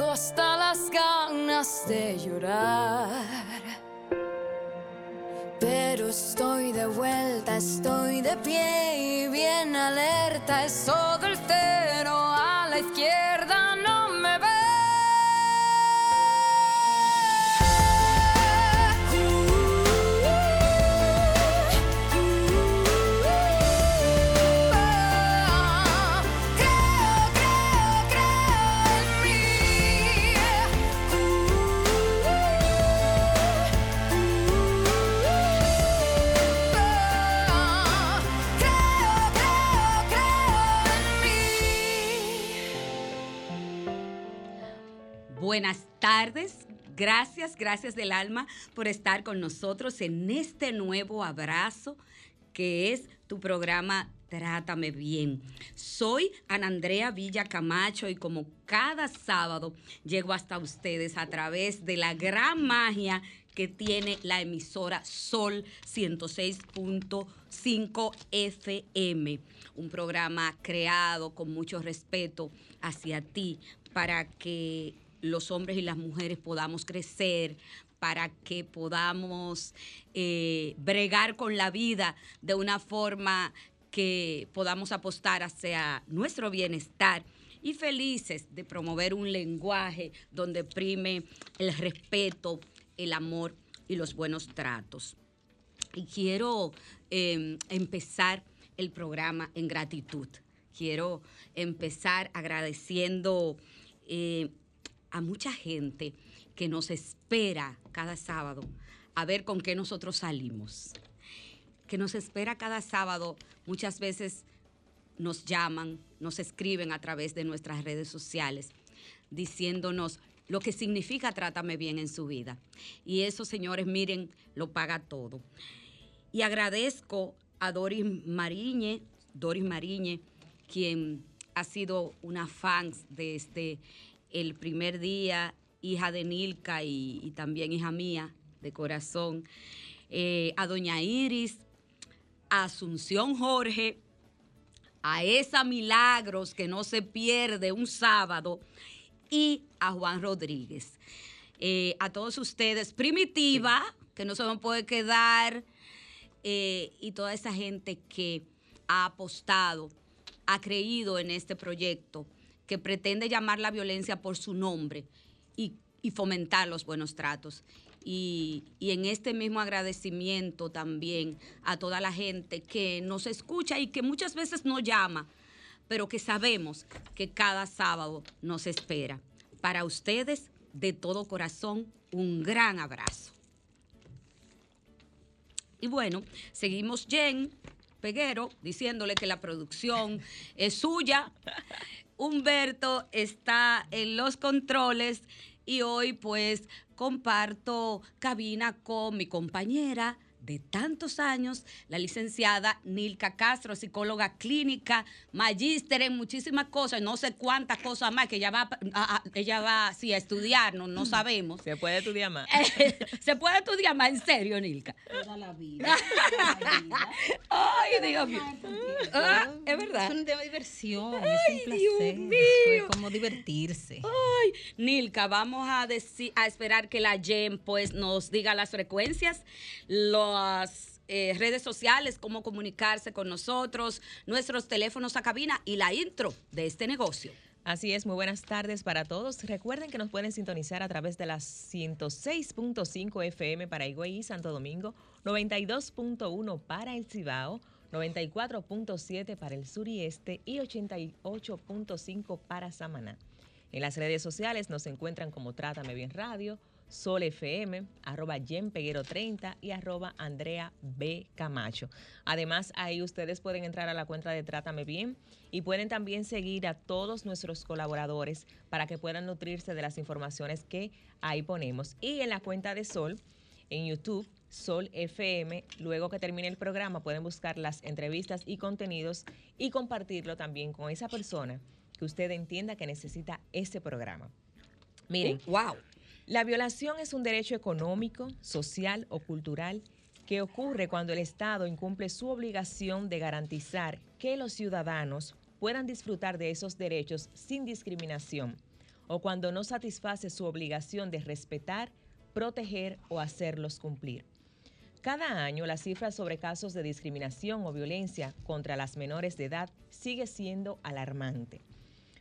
Hasta las ganas de llorar. Pero estoy de vuelta, estoy de pie y bien alerta. Es todo el cero Buenas tardes. Gracias, gracias del alma por estar con nosotros en este nuevo abrazo que es tu programa Trátame Bien. Soy Ana Andrea Villa Camacho y como cada sábado llego hasta ustedes a través de la gran magia que tiene la emisora Sol 106.5 FM. Un programa creado con mucho respeto hacia ti para que los hombres y las mujeres podamos crecer, para que podamos eh, bregar con la vida de una forma que podamos apostar hacia nuestro bienestar y felices de promover un lenguaje donde prime el respeto, el amor y los buenos tratos. Y quiero em, empezar el programa en gratitud. Quiero empezar agradeciendo eh, a mucha gente que nos espera cada sábado a ver con qué nosotros salimos. Que nos espera cada sábado, muchas veces nos llaman, nos escriben a través de nuestras redes sociales diciéndonos lo que significa Trátame bien en su vida. Y eso, señores, miren, lo paga todo. Y agradezco a Doris Mariñe, Doris Mariñe, quien ha sido una fan de este el primer día, hija de Nilka y, también hija mía de corazón, eh, a doña Iris, a Asunción Jorge, a esa Milagros que no se pierde un sábado y a Juan Rodríguez. Eh, a todos ustedes, Primitiva, que no se me puede quedar, eh, y toda esa gente que ha apostado, ha creído en este proyecto que pretende llamar la violencia por su nombre y, fomentar los buenos tratos. Y, en este mismo agradecimiento también a toda la gente que nos escucha y que muchas veces no llama, pero que sabemos que cada sábado nos espera. Para ustedes, de todo corazón, un gran abrazo. Y bueno, seguimos Jen Peguero diciéndole que la producción es suya. Humberto está en los controles y hoy pues comparto cabina con mi compañera de tantos años, la licenciada Nilka Castro, psicóloga clínica, magíster en muchísimas cosas, no sé cuántas cosas más que ella va a, ella va sí, a estudiar, no, no sabemos. Se puede estudiar más. Se puede estudiar más, en serio, Nilka. Toda la vida. Toda la vida. Ay, Dios mío. Ah, es verdad. Es un tema de diversión, Ay, es un placer. Dios mío. Es como divertirse. Ay, Nilka, vamos a, decir, a esperar que la Jen pues, nos diga las frecuencias, eh, redes sociales, cómo comunicarse con nosotros, nuestros teléfonos a cabina y la intro de este negocio. Así es, muy buenas tardes para todos. Recuerden que nos pueden sintonizar a través de las 106.5 FM para Higüey y Santo Domingo, 92.1 para el Cibao, 94.7 para el sur y este y 88.5 para Samaná. En las redes sociales nos encuentran como Trátame Bien Radio, Sol FM, arroba Jen Peguero 30 y arroba Andrea B. Camacho. Además, ahí ustedes pueden entrar a la cuenta de Trátame Bien y pueden también seguir a todos nuestros colaboradores para que puedan nutrirse de las informaciones que ahí ponemos. Y en la cuenta de Sol, en YouTube, Sol FM, luego que termine el programa pueden buscar las entrevistas y contenidos y compartirlo también con esa persona que usted entienda que necesita ese programa. Miren, wow. La violación es un derecho económico, social o cultural que ocurre cuando el Estado incumple su obligación de garantizar que los ciudadanos puedan disfrutar de esos derechos sin discriminación o cuando no satisface su obligación de respetar, proteger o hacerlos cumplir. Cada año la cifra sobre casos de discriminación o violencia contra las menores de edad sigue siendo alarmante.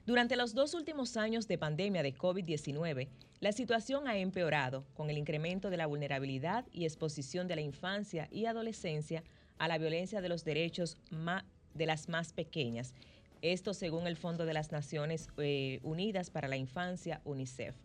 Durante los dos últimos años de pandemia de COVID-19, la situación ha empeorado con el incremento de la vulnerabilidad y exposición de la infancia y adolescencia a la violencia de los derechos de las más pequeñas. Esto según el Fondo de las Naciones eh, Unidas para la Infancia, UNICEF.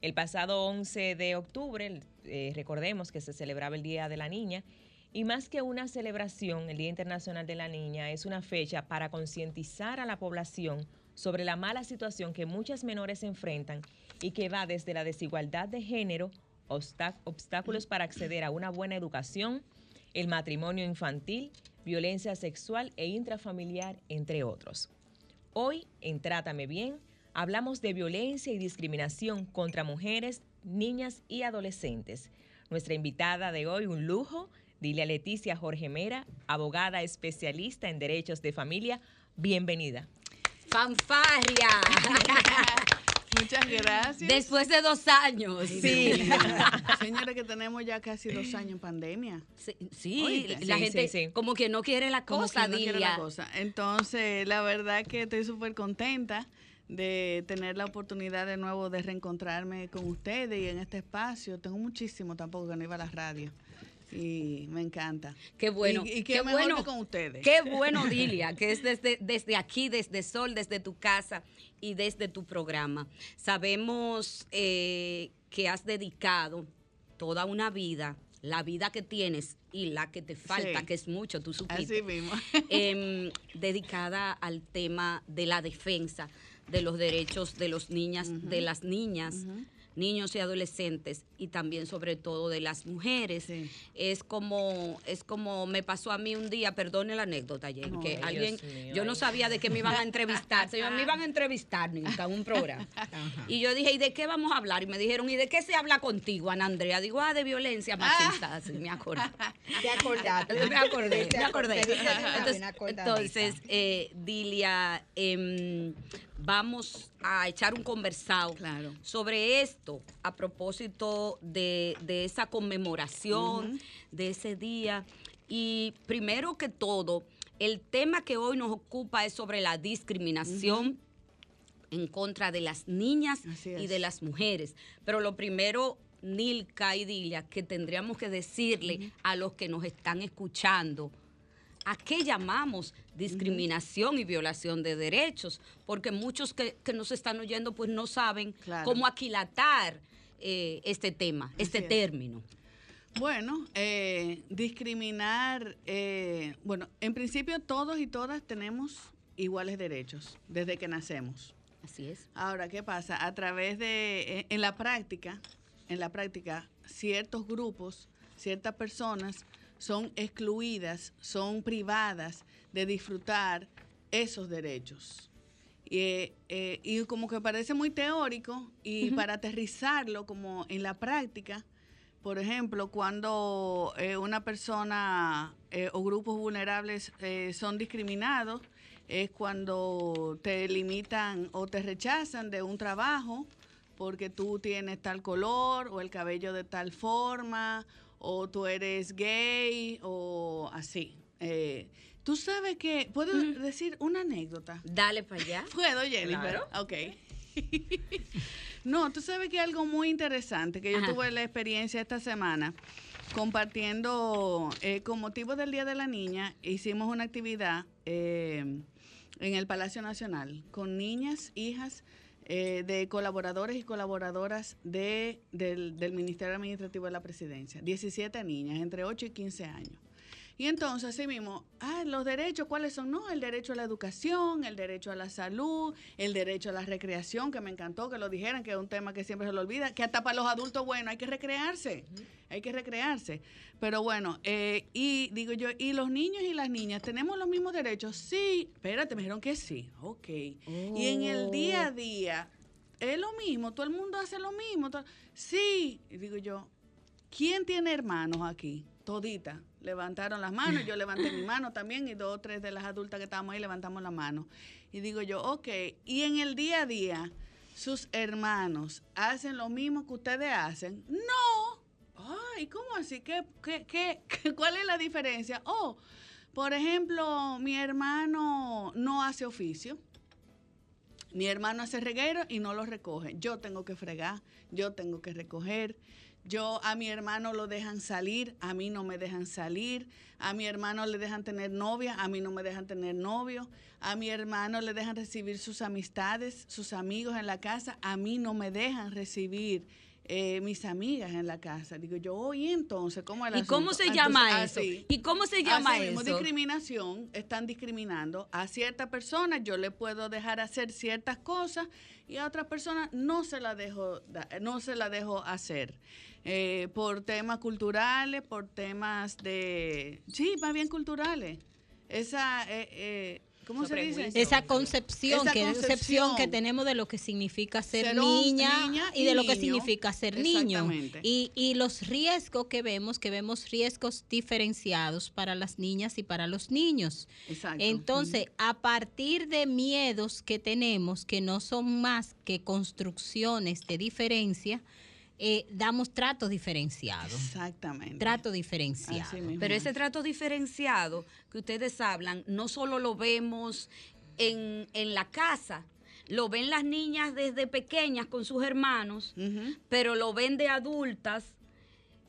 El pasado 11 de octubre, eh, recordemos que se celebraba el Día de la Niña, y más que una celebración, el Día Internacional de la Niña es una fecha para concientizar a la población sobre la mala situación que muchas menores enfrentan y que va desde la desigualdad de género, obstáculos para acceder a una buena educación, el matrimonio infantil, violencia sexual e intrafamiliar, entre otros. Hoy, en Trátame Bien, hablamos de violencia y discriminación contra mujeres, niñas y adolescentes. Nuestra invitada de hoy, un lujo, Dilia Leticia Jorge Mera, abogada especialista en derechos de familia. Bienvenida. Fanfarria. Muchas gracias. Después de dos años. Sí. Señora, que tenemos ya casi dos años en pandemia. Sí, sí la sí, gente sí, como que no quiere la cosa, no quiere la cosa. Entonces, la verdad que estoy súper contenta de tener la oportunidad de nuevo de reencontrarme con ustedes y en este espacio. Tengo muchísimo tampoco que no iba a la radio. Y me encanta. Qué bueno. Y, qué, bueno con ustedes. Qué bueno, Dilia, que es desde, desde aquí, desde Sol, desde tu casa y desde tu programa. Sabemos eh, que has dedicado toda una vida, la vida que tienes y la que te falta, que es mucho, tú supiste. Así mismo. Em, dedicada al tema de la defensa de los derechos de los niñas, de las niñas niños y adolescentes y también sobre todo de las mujeres. Es como es como me pasó a mí un día, perdone la anécdota, que alguien yo no sabía de qué me iban a entrevistar, se me iban a entrevistar en un programa. Y yo dije, ¿y de qué vamos a hablar? Y me dijeron, ¿y de qué se habla contigo, Ana Andrea? Digo, ah, de violencia machista, me acordé. Te acordaste. Me acordé, me acordé. Entonces, eh, Dilia, eh, vamos a echar un conversado sobre esto a propósito de, esa conmemoración, de ese día. Y primero que todo, el tema que hoy nos ocupa es sobre la discriminación. en contra de las niñas y de las mujeres. Pero lo primero, Nilka y Dilia, que tendríamos que decirle a los que nos están escuchando, ¿A qué llamamos discriminación y violación de derechos? Porque muchos que, nos están oyendo pues no saben cómo aquilatar eh, este tema, este término. Bueno, eh, discriminar, eh, bueno, en principio todos y todas tenemos iguales derechos desde que nacemos. Así es. Ahora, ¿qué pasa? A través de, en la práctica, en la práctica, ciertos grupos ciertas personas son excluidas, son privadas de disfrutar esos derechos. Y, eh, eh, y como que parece muy teórico y para aterrizarlo como en la práctica, por ejemplo, cuando eh, una persona eh, o grupos vulnerables eh, son discriminados, es cuando te limitan o te rechazan de un trabajo porque tú tienes tal color o el cabello de tal forma o tú eres gay o así. Eh, tú sabes que, ¿puedo decir una anécdota? Dale para allá. Puedo, Jennifer. Claro. Ok. no, tú sabes que algo muy interesante que yo Ajá. tuve la experiencia esta semana compartiendo eh, con motivo del Día de la Niña, hicimos una actividad eh, en el Palacio Nacional con niñas, hijas eh, de colaboradores y colaboradoras de, del, del Ministerio Administrativo de la Presidencia. 17 niñas, entre 8 y 15 años. Y entonces, así mismo, ah, los derechos, ¿cuáles son? No, el derecho a la educación, el derecho a la salud, el derecho a la recreación, que me encantó que lo dijeran, que es un tema que siempre se lo olvida, que hasta para los adultos, bueno, hay que recrearse, hay que recrearse. Pero bueno, eh, y digo yo, ¿y los niños y las niñas tenemos los mismos derechos? Sí, espérate, me dijeron que sí, ok. Y en el día a día, es lo mismo, todo el mundo hace lo mismo. todo- Sí, y digo yo, ¿quién tiene hermanos aquí? Todita. Levantaron las manos, yo levanté mi mano también y dos o tres de las adultas que estábamos ahí levantamos la mano. Y digo yo, ok, y en el día a día, sus hermanos hacen lo mismo que ustedes hacen. No. Ay, ¿cómo así? ¿Qué, qué, qué, cuál es la diferencia? Oh, por ejemplo, mi hermano no hace oficio. Mi hermano hace reguero y no lo recoge. Yo tengo que fregar, yo tengo que recoger. Yo a mi hermano lo dejan salir, a mí no me dejan salir. A mi hermano le dejan tener novia, a mí no me dejan tener novio. A mi hermano le dejan recibir sus amistades, sus amigos en la casa, a mí no me dejan recibir eh, mis amigas en la casa. Digo yo, oye, entonces, ¿cómo es ¿Y cómo se llama Entonces, eso? así. ¿Y cómo se llama Así mismo, eso? discriminación, están discriminando a ciertas personas, yo le puedo dejar hacer ciertas cosas y a otras personas no se la dejo, no se la dejo hacer. Eh, por temas culturales, por temas de, sí, más bien culturales. Esa, eh, eh, ¿cómo se dice? Esa concepción, Esa que concepción. que tenemos de lo que significa ser, niña, niña y y de lo que significa ser niño. Exactamente. Y, y los riesgos que vemos, que vemos riesgos diferenciados para las niñas y para los niños. Exacto. Entonces, a partir de miedos que tenemos, que no son más que construcciones de diferencia, eh, damos trato diferenciado. Exactamente. Trato diferenciado. Así mismo Pero es. ese trato diferenciado que ustedes hablan, no solo lo vemos en, en la casa, lo ven las niñas desde pequeñas con sus hermanos, pero lo ven de adultas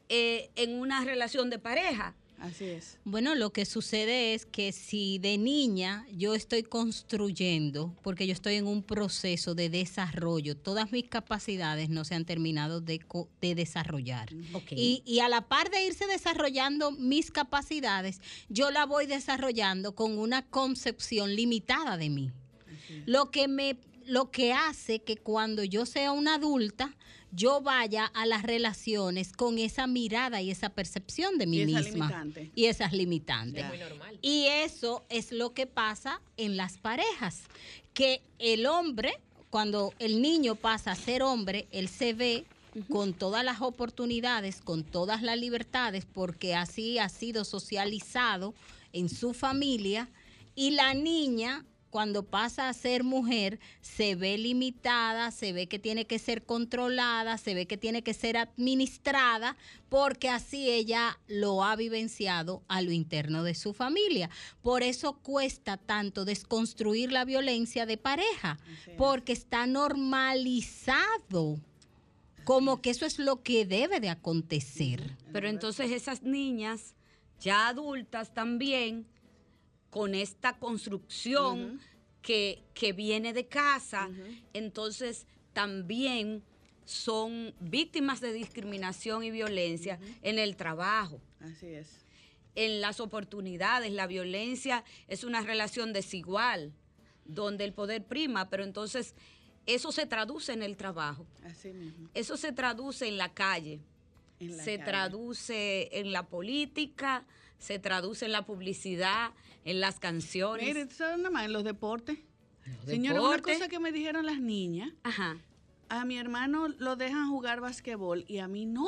eh, en una relación de pareja. Así es. Bueno, lo que sucede es que si de niña yo estoy construyendo, porque yo estoy en un proceso de desarrollo, todas mis capacidades no se han terminado de, co- de desarrollar. Y, y a la par de irse desarrollando mis capacidades, yo la voy desarrollando con una concepción limitada de mí. Lo que me lo que hace que cuando yo sea una adulta, yo vaya a las relaciones con esa mirada y esa percepción de mí Y esa misma. limitante. Y esas limitantes. Es muy normal. Y eso es lo que pasa en las parejas, que el hombre, cuando el niño pasa a ser hombre, él se ve con todas las oportunidades, con todas las libertades, porque así ha sido socializado en su familia, y la niña cuando pasa a ser mujer, se ve limitada, se ve que tiene que ser controlada, se ve que tiene que ser administrada, porque así ella lo ha vivenciado a lo interno de su familia. Por eso cuesta tanto desconstruir la violencia de pareja, porque está normalizado como que eso es lo que debe de acontecer. Pero entonces esas niñas, ya adultas también, con esta construcción que, que viene de casa, entonces también son víctimas de discriminación y violencia en el trabajo, Así es. en las oportunidades. La violencia es una relación desigual, donde el poder prima, pero entonces eso se traduce en el trabajo. Así mismo. Eso se traduce en la calle. En la se calle. traduce en la política, se traduce en la publicidad, en las canciones. Mire, ¿tú sabes nada más? En los deportes. los Señora, una cosa que me dijeron las niñas, Ajá. a mi hermano lo dejan jugar basquetbol y a mí no.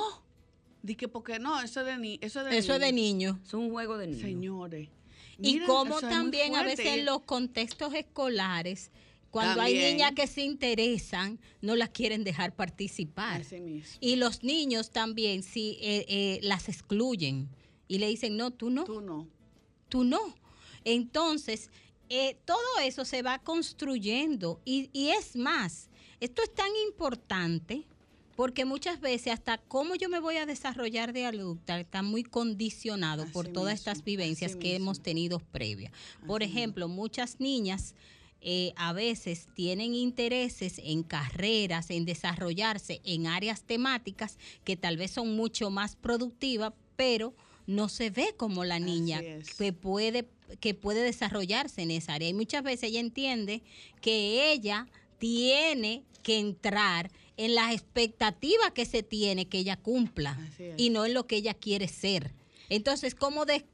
Dije, ¿por qué no? Eso, de ni, eso, de Eso es de niños. niño. Es un juego de niños. Señores. Y como también a veces en los contextos escolares, cuando hay niñas que se interesan, no las quieren dejar participar. Así mismo. Y los niños también, si eh, eh, las excluyen y le dicen, no, tú no, Tú no. tú no. Entonces, eh, todo eso se va construyendo y, y es más, esto es tan importante porque muchas veces hasta cómo yo me voy a desarrollar de adulta está muy condicionado por todas mismo, estas vivencias que hemos tenido previas. Por ejemplo, muchas niñas eh, a veces tienen intereses en carreras, en desarrollarse en áreas temáticas que tal vez son mucho más productivas, pero no se ve como la niña que puede que puede desarrollarse en esa área. Y muchas veces ella entiende que ella tiene que entrar en las expectativas que se tiene que ella cumpla y no en lo que ella quiere ser. Entonces, ¿cómo, de-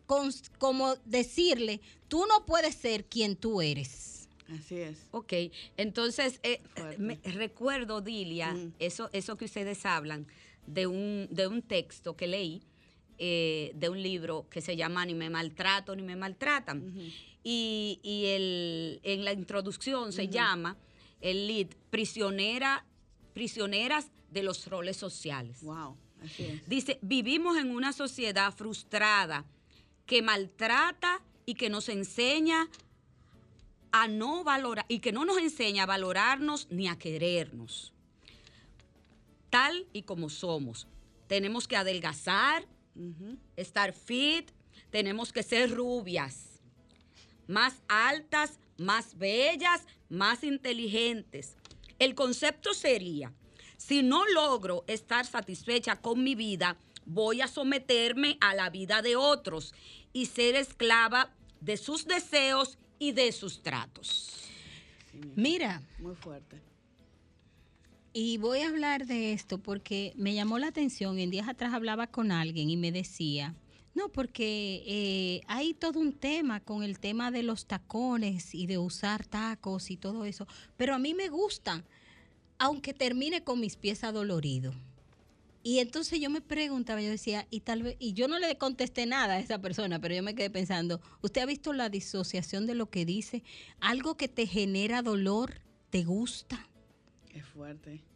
cómo decirle, tú no puedes ser quien tú eres? Así es. Ok, entonces eh, me- recuerdo, Dilia, Mm. eso, eso que ustedes hablan de un, de un texto que leí, eh, de un libro que se llama Ni me maltrato, ni me maltratan. Y, y el, en la introducción se llama el lead Prisionera, Prisioneras de los roles sociales. Wow. Así es. Dice, vivimos en una sociedad frustrada que maltrata y que nos enseña a no valorar y que no nos enseña a valorarnos ni a querernos. Tal y como somos. Tenemos que adelgazar, Estar fit, tenemos que ser rubias, más altas, más bellas, más inteligentes. El concepto sería, si no logro estar satisfecha con mi vida, voy a someterme a la vida de otros y ser esclava de sus deseos y de sus tratos. Mira, Muy fuerte. Y voy a hablar de esto porque me llamó la atención. En días atrás hablaba con alguien y me decía, no, porque eh, hay todo un tema con el tema de los tacones y de usar tacos y todo eso. Pero a mí me gustan, aunque termine con mis pies adoloridos. Y entonces yo me preguntaba, yo decía, y tal vez, y yo no le contesté nada a esa persona, pero yo me quedé pensando, ¿usted ha visto la disociación de lo que dice? Algo que te genera dolor, ¿te gusta? Es fuerte.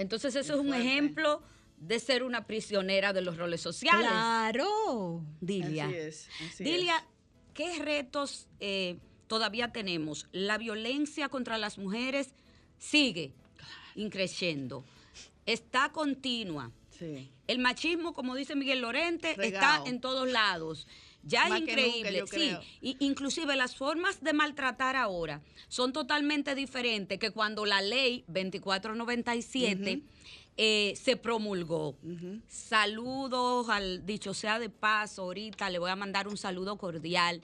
Entonces eso Es un ejemplo de ser una prisionera de los roles sociales. Claro. Dilia. Así es. así Dilia, es. ¿qué retos eh, todavía tenemos? La violencia contra las mujeres sigue increciendo, está continua. Sí. El machismo, como dice Miguel Lorente, Regao. está en todos lados. Ya Más es nunca, increíble, sí. Y inclusive las formas de maltratar ahora son totalmente diferentes que cuando la ley 2497 eh, se promulgó. Saludos al dicho sea de paso, ahorita le voy a mandar un saludo cordial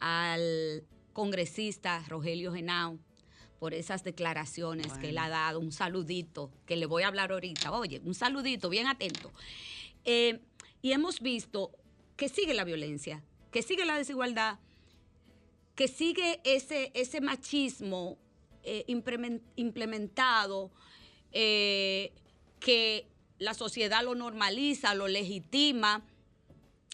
al congresista Rogelio Genao por esas declaraciones que él ha dado, un saludito que le voy a hablar ahorita. Oye, un saludito, bien atento. Eh, y hemos visto que sigue la violencia, que sigue la desigualdad, que sigue ese, ese machismo eh, implemen- implementado, eh, que la sociedad lo normaliza, lo legitima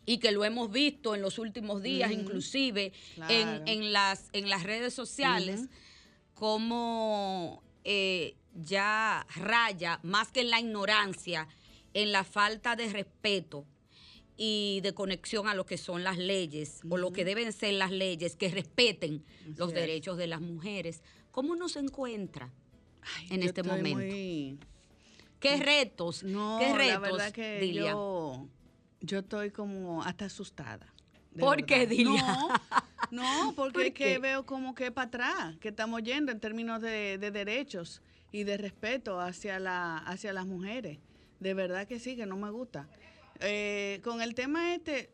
y que lo hemos visto en los últimos días, inclusive Claro. en, en las, en las redes sociales, como eh, ya raya, más que en la ignorancia, en la falta de respeto y de conexión a lo que son las leyes o lo que deben ser las leyes que respeten los es. derechos de las mujeres. ¿Cómo nos encuentra Ay, en este momento? muy- ¿Qué retos? No, ¿Qué la retos, verdad que Dilia? yo, yo estoy como hasta asustada. ¿Por qué. Dilia? No, no, porque ¿Por es que veo como que para atrás, que estamos yendo en términos de, de derechos y de respeto hacia, la, hacia las mujeres. De verdad que sí, que no me gusta. Eh, con el tema este,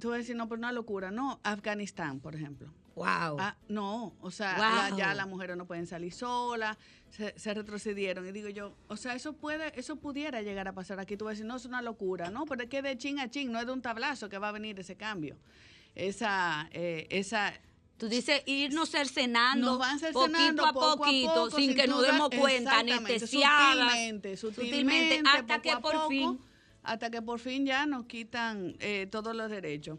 tú vas a decir, no, pero una locura. No, Afganistán, por ejemplo. Wow. Ah, no, o sea, Wow. la- ya las mujeres no pueden salir solas, se, se retrocedieron. Y digo yo, o sea, eso puede, eso pudiera llegar a pasar aquí. Tú vas a decir, no, es una locura, ¿no? Pero es que de chin a chin, no es de un tablazo que va a venir ese cambio. Esa, eh, esa, Tú dices irnos cercenando nos van cercenando poquito a poco a poquito, poco, sin que nos demos cuenta, exactamente, anestesiadas. Sutilmente, sutilmente, hasta que por fin. Hasta que por fin ya nos quitan eh, todos los derechos.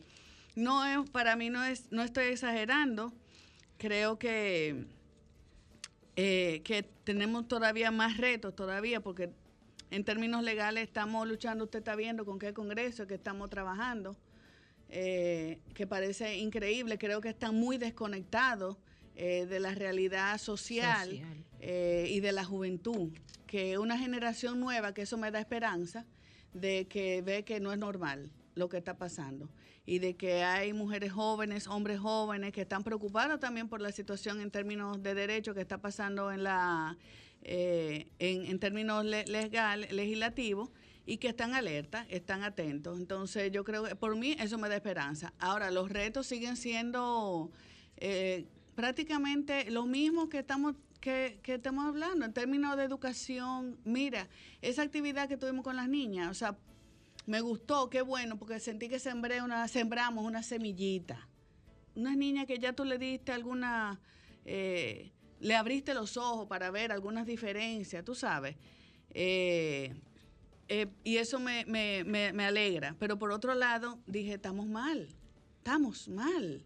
No es, para mí no es, no estoy exagerando. Creo que, eh, que tenemos todavía más retos todavía, porque en términos legales estamos luchando, usted está viendo con qué congreso que estamos trabajando eh, que parece increíble. Creo que están muy desconectados eh, de la realidad social, Social. eh, y de la juventud. Que una generación nueva, que eso me da esperanza, de que ve que no es normal lo que está pasando y de que hay mujeres jóvenes, hombres jóvenes que están preocupados también por la situación en términos de derecho que está pasando en la eh, en, en términos le- legal, legislativos y que están alertas, están atentos. Entonces yo creo que por mí eso me da esperanza. Ahora, los retos siguen siendo eh, prácticamente lo mismo que estamos que, estamos hablando en términos de educación. Mira, esa actividad que tuvimos con las niñas, o sea, me gustó, qué bueno, porque sentí que sembré una, sembramos una semillita. Unas niñas que ya tú le diste alguna, eh, le abriste los ojos para ver algunas diferencias, tú sabes. Eh, eh, y eso me, me, me, me alegra. Pero por otro lado, dije, estamos mal, estamos mal.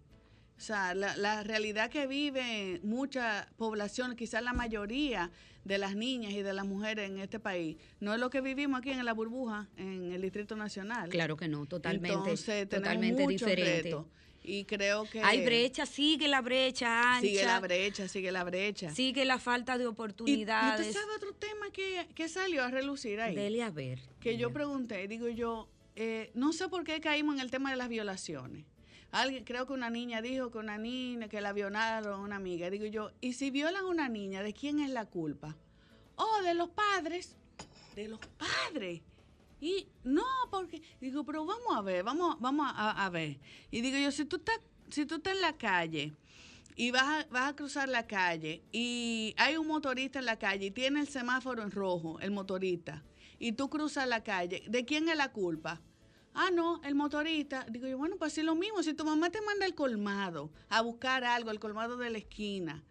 O sea, la, la realidad que vive mucha población, quizás la mayoría de las niñas y de las mujeres en este país, no es lo que vivimos aquí en la burbuja, en el Distrito Nacional. Claro que no, totalmente, Entonces, totalmente diferente. retos. Y creo que... Hay brecha, sigue la brecha ancha, Sigue la brecha, sigue la brecha. sigue la falta de Y, y oportunidades. usted sabe otro tema que, que salió a relucir ahí. Dele a ver. que yo pregunté, digo yo, eh, no sé por qué caímos en el tema de las violaciones. Alguien, creo que una niña dijo que una niña, que la violaron una amiga. Digo yo, ¿y si violan a una niña, de quién es la culpa? Oh, de los padres. De los padres. Y no, porque, digo, pero vamos a ver, vamos, vamos a, a ver. Y digo yo, si tú estás, si tú estás en la calle y vas a, vas a cruzar la calle y hay un motorista en la calle y tiene el semáforo en rojo, el motorista, y tú cruzas la calle, ¿de quién es la culpa? Ah, no, el motorista. Digo yo, bueno, pues sí lo mismo. Si tu mamá te manda el colmado a buscar algo, el colmado de la esquina,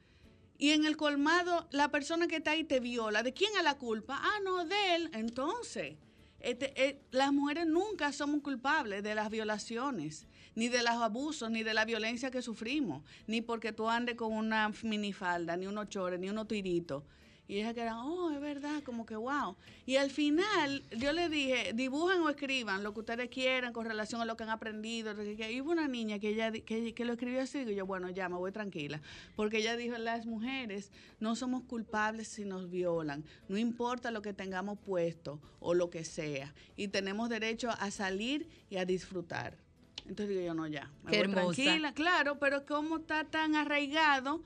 y en el colmado la persona que está ahí te viola, ¿de quién es la culpa? Ah, no, de él. Entonces, este, eh, las mujeres nunca somos culpables de las violaciones, ni de los abusos, ni de la violencia que sufrimos, ni porque tú andes con una minifalda, ni unos chores, ni unos tiritos. Y ella que era, oh, es verdad, como que wow. Y al final yo le dije, dibujen o escriban lo que ustedes quieran con relación a lo que han aprendido. Y hubo una niña que ella que, que lo escribió así, y yo, bueno, ya me voy tranquila. Porque ella dijo, las mujeres no somos culpables si nos violan. No importa lo que tengamos puesto o lo que sea. Y tenemos derecho a salir y a disfrutar. Entonces digo yo, no, ya. Me Qué voy hermosa. tranquila, claro, pero cómo está tan arraigado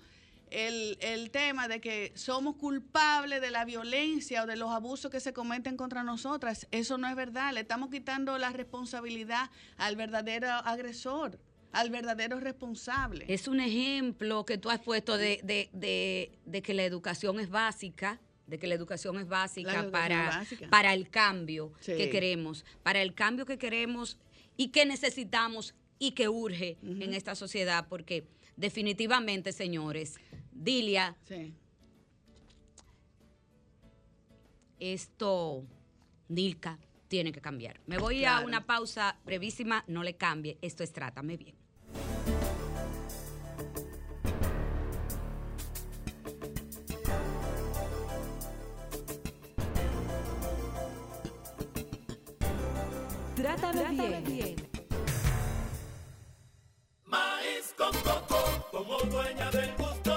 el, el tema de que somos culpables de la violencia o de los abusos que se cometen contra nosotras. Eso no es verdad. Le estamos quitando la responsabilidad al verdadero agresor, al verdadero responsable. Es un ejemplo que tú has puesto de, de- de- de que la educación es básica, de que la educación es básica, educación para, es básica. para el cambio Sí. que queremos, para el cambio que queremos y que necesitamos y que urge en esta sociedad, porque definitivamente, señores, Dilia, Sí. esto, Nilka, tiene que cambiar. Me voy a una pausa brevísima, no le cambie, esto es Trátame Bien. Trátame, bien. Maíz con coco, como dueña del gusto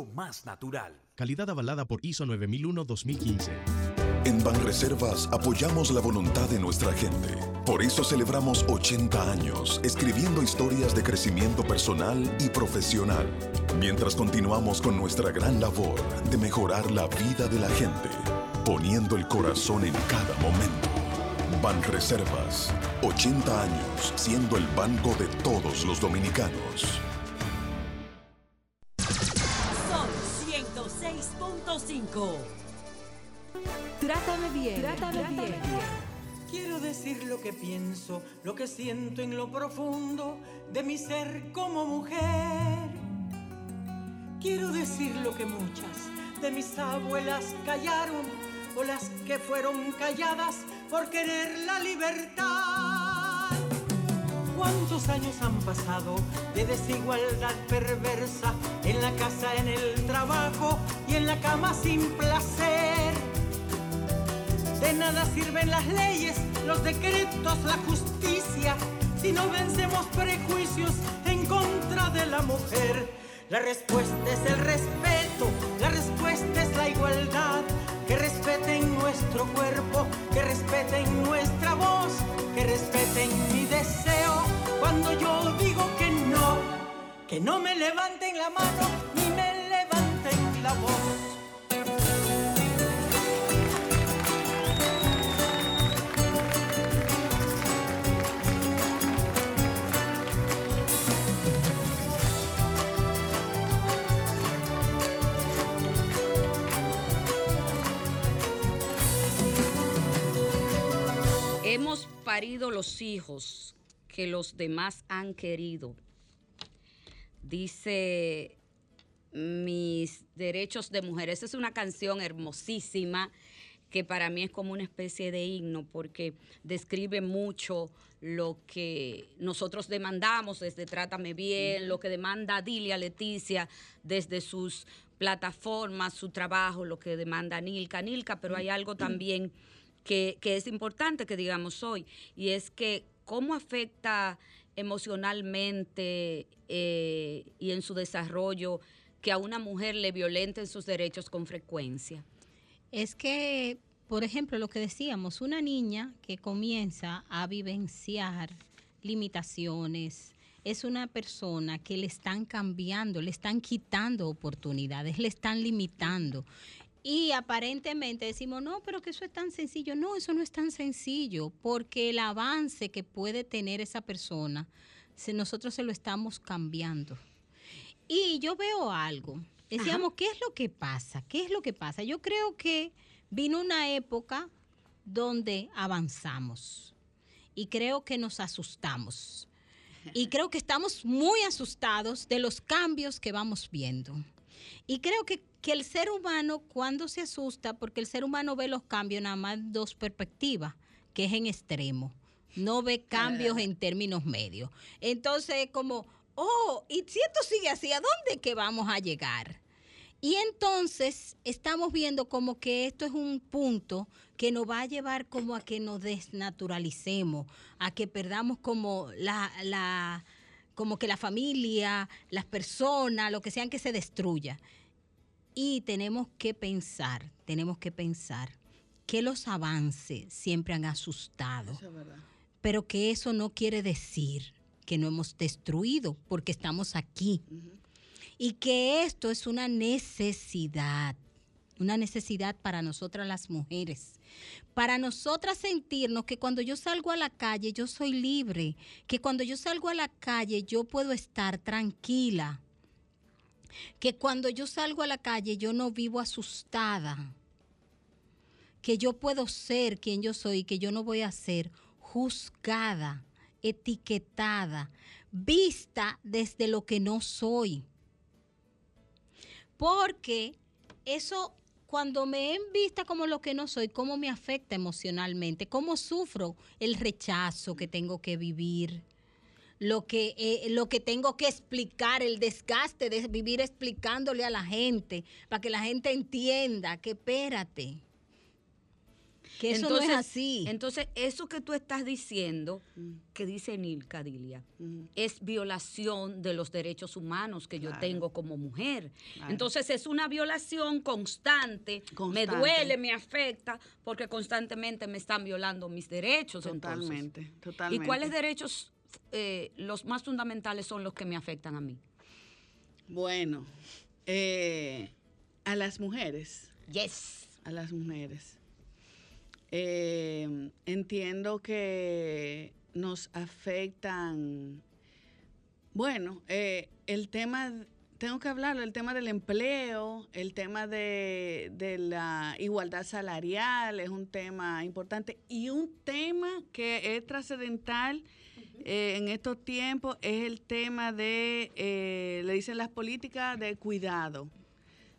más natural. Calidad avalada por ISO 9001-2015. En Banreservas apoyamos la voluntad de nuestra gente. Por eso celebramos 80 años escribiendo historias de crecimiento personal y profesional, mientras continuamos con nuestra gran labor de mejorar la vida de la gente, poniendo el corazón en cada momento. Banreservas, 80 años siendo el banco de todos los dominicanos. 106.5. Trátame bien. Trátame, bien. Quiero decir lo que pienso, lo que siento en lo profundo de mi ser como mujer. Quiero decir lo que muchas de mis abuelas callaron o las que fueron calladas por querer la libertad. ¿Cuántos años han pasado de desigualdad perversa en la casa, en el trabajo y en la cama sin placer? De nada sirven las leyes, los decretos, la justicia, si no vencemos prejuicios en contra de la mujer. La respuesta es el respeto, la respuesta es la igualdad. Que respeten nuestro cuerpo, que respeten nuestra voz, que respeten mi deseo. Cuando yo digo que no, que no me levanten la mano ni me levanten la voz. Parido los hijos que los demás han querido. Dice mis derechos de mujer. Esa es una canción hermosísima que para mí es como una especie de himno porque describe mucho lo que nosotros demandamos desde Trátame Bien, lo que demanda Dilia Leticia desde sus plataformas, su trabajo, lo que demanda Nilka, Nilka, pero hay algo también que, es importante que digamos hoy, y es que cómo afecta emocionalmente eh, y en su desarrollo que a una mujer le violenten sus derechos con frecuencia. Es que, por ejemplo, lo que decíamos, una niña que comienza a vivenciar limitaciones, es una persona que le están cambiando, le están quitando oportunidades, le están limitando. Y aparentemente decimos, no, pero que eso es tan sencillo. No, eso no es tan sencillo, porque el avance que puede tener esa persona, si nosotros se lo estamos cambiando. Y yo veo algo. Decíamos, ¿qué es lo que pasa? ¿Qué es lo que pasa? Yo creo que vino una época donde avanzamos y creo que nos asustamos. Y creo que estamos muy asustados de los cambios que vamos viendo. Y creo que, que el ser humano cuando se asusta, porque el ser humano ve los cambios nada más en dos perspectivas, que es en extremo. No ve cambios en términos medios. Entonces, como, oh, y si esto sigue así, ¿a dónde que vamos a llegar? Y entonces estamos viendo como que esto es un punto que nos va a llevar como a que nos desnaturalicemos, a que perdamos como la, la como que la familia, las personas, lo que sean que se destruya. Y tenemos que pensar, tenemos que pensar que los avances siempre han asustado, Eso es verdad. pero que eso no quiere decir que no hemos destruido, porque estamos aquí. Y que esto es una necesidad, una necesidad para nosotras las mujeres. Para nosotras sentirnos que cuando yo salgo a la calle yo soy libre, que cuando yo salgo a la calle yo puedo estar tranquila, que cuando yo salgo a la calle yo no vivo asustada, que yo puedo ser quien yo soy, que yo no voy a ser juzgada, etiquetada, vista desde lo que no soy. Porque eso, cuando me ven vista como lo que no soy, ¿cómo me afecta emocionalmente? ¿Cómo sufro el rechazo que tengo que vivir? Lo que, eh, lo que tengo que explicar, el desgaste de vivir explicándole a la gente, para que la gente entienda que espérate. Que eso no es así. Entonces, eso que tú estás diciendo, que dice Nilka Dilia, es violación de los derechos humanos que yo tengo como mujer. Claro. Entonces, es una violación constante, me duele, me afecta, porque constantemente me están violando mis derechos. entonces. Totalmente, totalmente. ¿Y cuáles derechos eh, los más fundamentales son los que me afectan a mí? Bueno, eh, a las mujeres. Yes. A las mujeres. Eh, entiendo que nos afectan. Bueno, el tema, tengo que hablarlo, el tema del empleo, el tema de, de la igualdad salarial es un tema importante y un tema que es trascendental eh, en estos tiempos es el tema de, eh, le dicen las políticas de cuidado,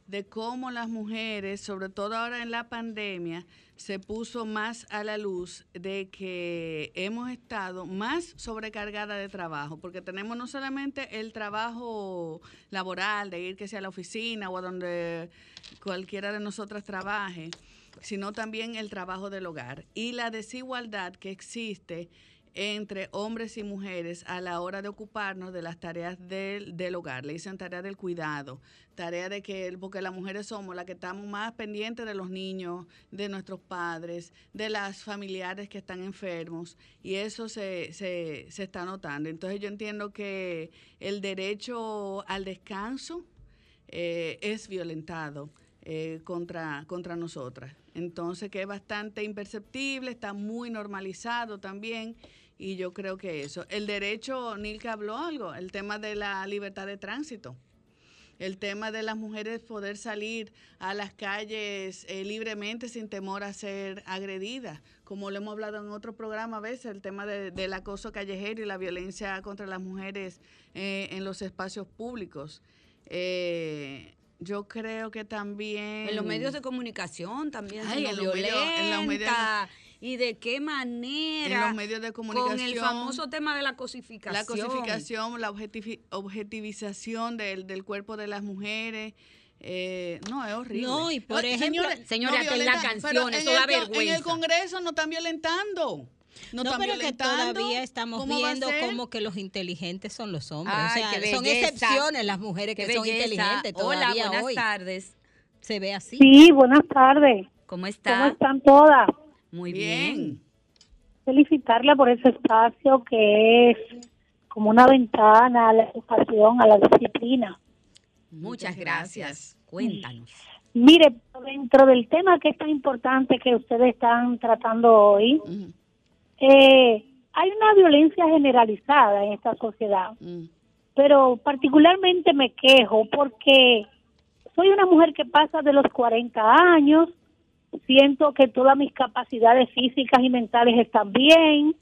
de cómo las mujeres, sobre todo ahora en la pandemia, se puso más a la luz de que hemos estado más sobrecargadas de trabajo, porque tenemos no solamente el trabajo laboral, de ir que sea a la oficina o a donde cualquiera de nosotras trabaje, sino también el trabajo del hogar y la desigualdad que existe entre hombres y mujeres a la hora de ocuparnos de las tareas del, del hogar. Le dicen tarea del cuidado, tarea de que, porque las mujeres somos las que estamos más pendientes de los niños, de nuestros padres, de las familiares que están enfermos, y eso se, se, se está notando. Entonces yo entiendo que el derecho al descanso eh, es violentado eh, contra, contra nosotras. Entonces, que es bastante imperceptible, está muy normalizado también, y yo creo que eso. El derecho, Nilka habló algo, el tema de la libertad de tránsito. El tema de las mujeres poder salir a las calles eh, libremente sin temor a ser agredidas, como lo hemos hablado en otro programa a veces, el tema de- del acoso callejero y la violencia contra las mujeres eh, en los espacios públicos. Eh, yo creo que también... En los medios de comunicación también Ay, en los medios- en los medios-. ¿Y de qué manera? En los medios de comunicación. Con el famoso tema de la cosificación. La cosificación, la objetivi- objetivización del, del cuerpo de las mujeres. eh, no, es horrible. No, y por ejemplo- Señores, en la violentan, canción, pero eso en da el co- En vergüenza. el Congreso no están violentando. No, No, están pero que todavía estamos ¿Cómo va a viendo como que los inteligentes son los hombres. Ay, o sea, qué son excepciones las mujeres que Qué son belleza. inteligentes Hola, todavía buenas hoy. tardes. Se ve así. Sí, buenas tardes. ¿Cómo está? ¿Cómo están todas? Muy bien. Felicitarla por ese espacio que es como una ventana a la educación, a la disciplina. Muchas gracias. Cuéntanos. Mire, dentro del tema que es tan importante que ustedes están tratando hoy, eh, hay una violencia generalizada en esta sociedad, pero particularmente me quejo porque soy una mujer que pasa de los 40 años, siento que todas mis capacidades físicas y mentales están bien,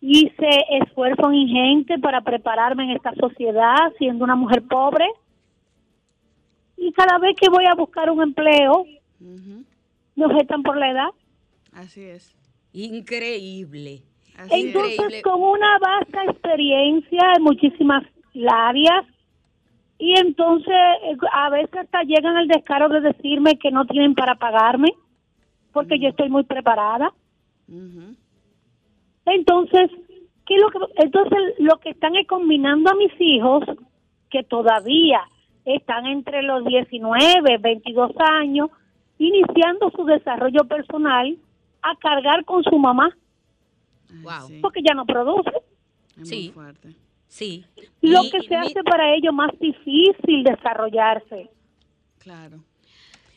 hice esfuerzo ingente para prepararme en esta sociedad siendo una mujer pobre y cada vez que voy a buscar un empleo me objetan por la edad. Así es. Increíble. Entonces, con una vasta experiencia en muchísimas áreas, y entonces eh, a veces hasta llegan al descaro de decirme que no tienen para pagarme, porque yo estoy muy preparada. Entonces, ¿qué es lo que, entonces lo que están es combinando a mis hijos, que todavía están entre los 19, 22 años, iniciando su desarrollo personal, a cargar con su mamá, Wow. porque ya no produce. Sí. Sí. Lo Y- que se hace para ellos más difícil desarrollarse. Claro.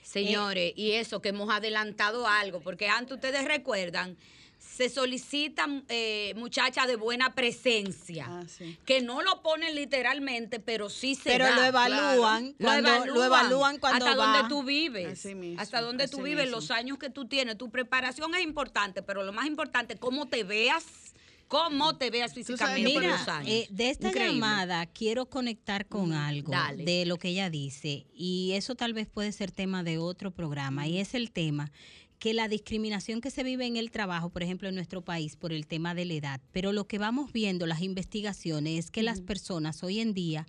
Señores, y eso que hemos adelantado algo, porque antes ustedes recuerdan, se solicitan eh, muchachas de buena presencia, Ah, que no lo ponen literalmente, pero sí se Pero da. lo evalúan cuando- lo evalúan cuando hasta va. donde tú vives, Así mismo, hasta donde tú vives, mismo. los años que tú tienes, tu preparación es importante, pero lo más importante, cómo te veas, cómo te veas físicamente por Mira, los años. eh, de esta Increíble. llamada quiero conectar con algo Dale. de lo que ella dice y eso tal vez puede ser tema de otro programa y es el tema que la discriminación que se vive en el trabajo, por ejemplo, en nuestro país por el tema de la edad, pero lo que vamos viendo, las investigaciones, es que las personas hoy en día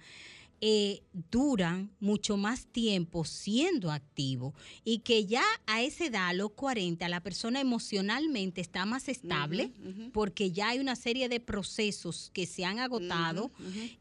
eh, duran mucho más tiempo siendo activos y que ya a esa edad, a los 40, la persona emocionalmente está más estable porque ya hay una serie de procesos que se han agotado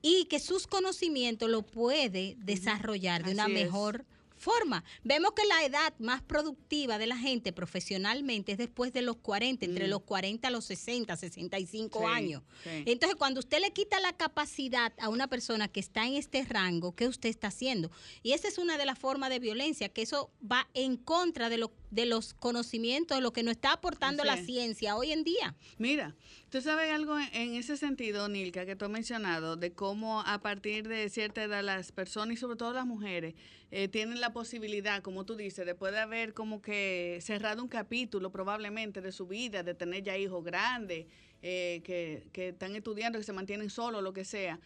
y que sus conocimientos lo puede desarrollar de una Así mejor forma. Vemos que la edad más productiva de la gente profesionalmente es después de los 40, entre Mm. los 40 a los 60, 65 Sí, años. sí. Entonces, cuando usted le quita la capacidad a una persona que está en este rango, ¿qué usted está haciendo? Y esa es una de las formas de violencia, que eso va en contra de, lo, de los conocimientos, de lo que nos está aportando la ciencia hoy en día. Mira, tú sabes algo en- en ese sentido, Nilka, que tú has mencionado, de cómo a partir de cierta edad las personas y sobre todo las mujeres eh, tienen la posibilidad, como tú dices, después de haber como que cerrado un capítulo probablemente de su vida, de tener ya hijos grandes, eh, que, que están estudiando, que se mantienen solos, lo que sea,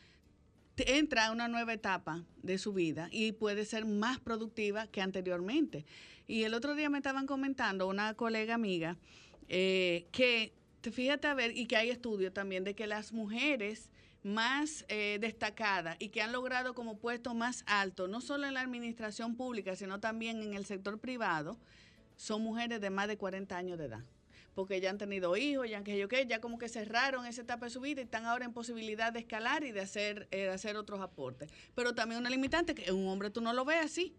entra a una nueva etapa de su vida y puede ser más productiva que anteriormente. Y el otro día me estaban comentando una colega amiga eh, que, te fíjate a ver, y que hay estudios también de que las mujeres más eh, destacadas y que han logrado como puestos más altos, no solo en la administración pública, sino también en el sector privado, son mujeres de más de 40 años de edad. Porque ya han tenido hijos, ya que yo qué, ya como que cerraron esa etapa de su vida y están ahora en posibilidad de escalar y de hacer, eh, de hacer otros aportes. Pero también una limitante que un hombre tú no lo ves así.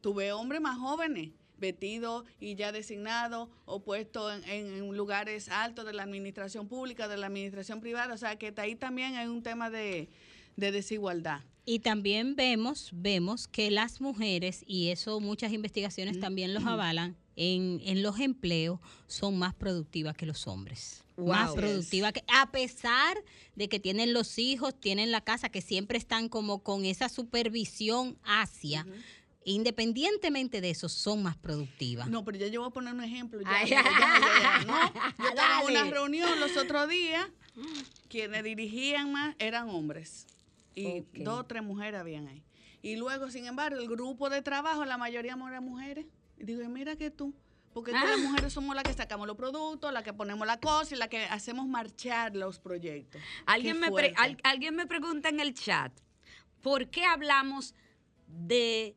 Tú ves hombres más jóvenes, vestidos y ya designados o puestos en, en- lugares altos de la administración pública, de la administración privada. O sea que ahí también hay un tema de, de desigualdad. Y también vemos, vemos que las mujeres, y eso muchas investigaciones también los avalan, en, en los empleos son más productivas que los hombres. Wow. Más productivas, que, a pesar de que tienen los hijos, tienen la casa, que siempre están como con esa supervisión hacia, independientemente de eso, son más productivas. No, pero ya yo voy a poner un ejemplo. Ya, Ay, ya, ya, ¿no? Yo estaba en una reunión los otros días, quienes dirigían más eran hombres. Y dos o tres mujeres habían ahí. Y luego, sin embargo, el grupo de trabajo, la mayoría eran mujeres. Y digo, mira que tú. Porque que las mujeres somos las que sacamos los productos, las que ponemos la cosa y las que hacemos marchar los proyectos. Alguien Qué me, pre- fuerte. al- alguien me pregunta en el chat, ¿por qué hablamos de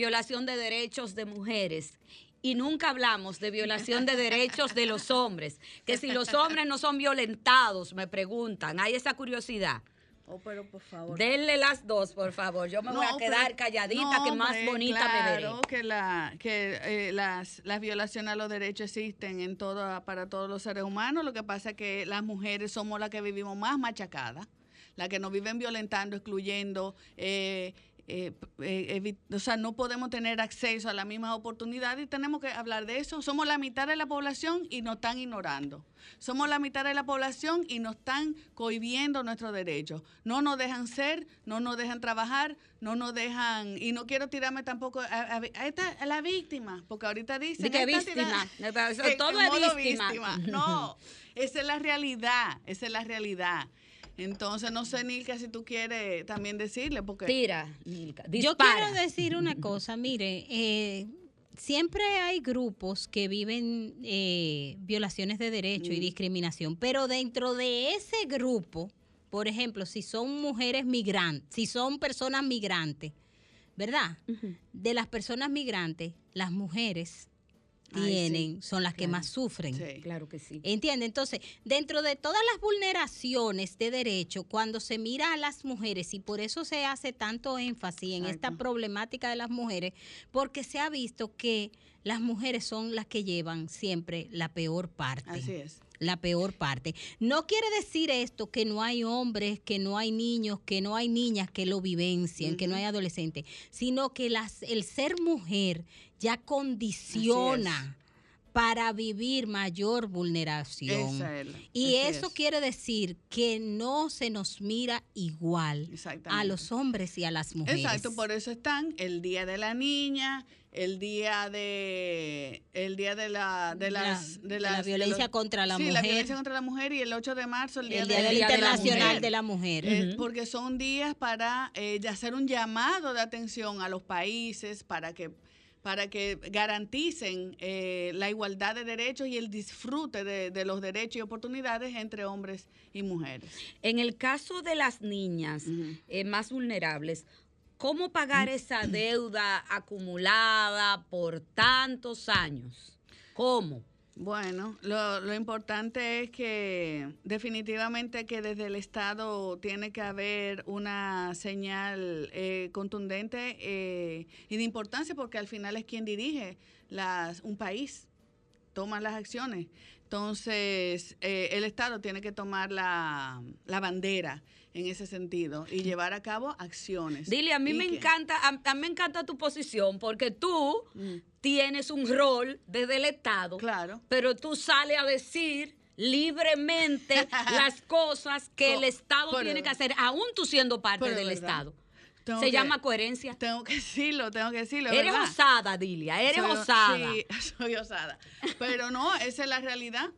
violación de derechos de mujeres? Y nunca hablamos de violación de derechos de los hombres. Que si los hombres no son violentados, me preguntan. Hay esa curiosidad. Oh, pero por favor. Denle las dos, por favor. Yo me voy a quedar pero- calladita, no, que más hombre, bonita me veré. claro que, la, que eh, las, las violaciones a los derechos existen en todo, para todos los seres humanos. Lo que pasa es que las mujeres somos las que vivimos más machacadas, las que nos viven violentando, excluyendo. eh, eh, eh, o sea, no podemos tener acceso a las mismas oportunidades y tenemos que hablar de eso. Somos la mitad de la población y nos están ignorando. Somos la mitad de la población y nos están cohibiendo nuestros derechos. No nos dejan ser, no nos dejan trabajar, no nos dejan... Y no quiero tirarme tampoco a, a- a esta- a la víctima, porque ahorita dicen... Di que "Esta víctima". todo es modo víctima. No, esa es la realidad, esa es la realidad. Entonces, no sé, Nilka, si tú quieres también decirle, porque... Tira, Nilka, Yo quiero decir una cosa, mire, eh, siempre hay grupos que viven eh, violaciones de derecho y discriminación, pero dentro de ese grupo, por ejemplo, si son mujeres migrantes, si son personas migrantes, ¿verdad? De las personas migrantes, las mujeres Ay, tienen, sí, son las que más sufren. Claro que sí. ¿Entiende? Entonces, dentro de todas las vulneraciones de derecho, cuando se mira a las mujeres, y por eso se hace tanto énfasis en esta problemática de las mujeres, porque se ha visto que las mujeres son las que llevan siempre la peor parte. Así es. La peor parte. No quiere decir esto que no hay hombres, que no hay niños, que no hay niñas que lo vivencien, que no hay adolescentes, sino que las, el ser mujer ya condiciona para vivir mayor vulneración. Es la- y así eso es. quiere decir que no se nos mira igual a los hombres y a las mujeres. Exacto, por eso están el día de la niña, el día de el día de la de La- las de la violencia contra la sí, la mujer. violencia contra la mujer y el 8 de marzo el día, El Día del Internacional de la Mujer. Eh, porque son días para eh, hacer un llamado de atención a los países para que para que garanticen eh, la igualdad de derechos y el disfrute de, de los derechos y oportunidades entre hombres y mujeres. En el caso de las niñas eh, más vulnerables, ¿Cómo pagar esa deuda acumulada por tantos años? ¿Cómo? Bueno, lo, lo importante es que definitivamente que desde el Estado tiene que haber una señal eh, contundente eh, y de importancia porque al final es quien dirige las, un país, toma las acciones. Entonces, eh, el Estado tiene que tomar la, la bandera en ese sentido y llevar a cabo acciones. Dile, a mí me encanta, a, a mí me encanta tu posición porque tú tienes un rol desde el Estado. Claro. Pero tú sales a decir libremente las cosas que el Estado Pero- tiene que hacer, aún tú siendo parte del verdad. Estado. Tengo Se que- llama coherencia. Tengo que decirlo, tengo que decirlo. Eres ¿verdad? osada, Dilia, eres Soy- osada. Sí, soy osada. Pero no, esa es la realidad.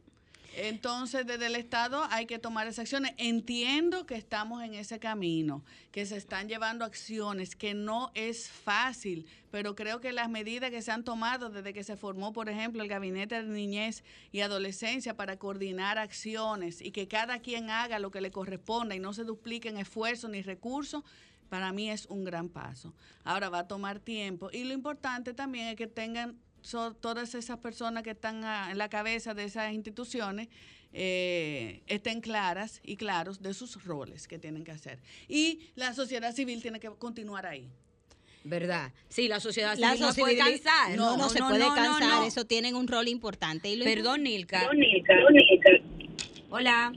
Entonces, desde el Estado hay que tomar esas acciones. Entiendo que estamos en ese camino, que se están llevando acciones, que no es fácil, pero creo que las medidas que se han tomado desde que se formó, por ejemplo, el Gabinete de Niñez y Adolescencia para coordinar acciones y que cada quien haga lo que le corresponda y no se dupliquen esfuerzos ni recursos, para mí es un gran paso. Ahora va a tomar tiempo y lo importante también es que tengan so- todas esas personas que están ah, en la cabeza de esas instituciones eh, estén claras y claros de sus roles que tienen que hacer. Y la sociedad civil tiene que continuar ahí. ¿Verdad? Sí, la sociedad La civil no puede sociedad- cansar. No, no, se puede no, cansar. no. Eso tienen un rol importante. Y lo Perdón, Nilka. Hola.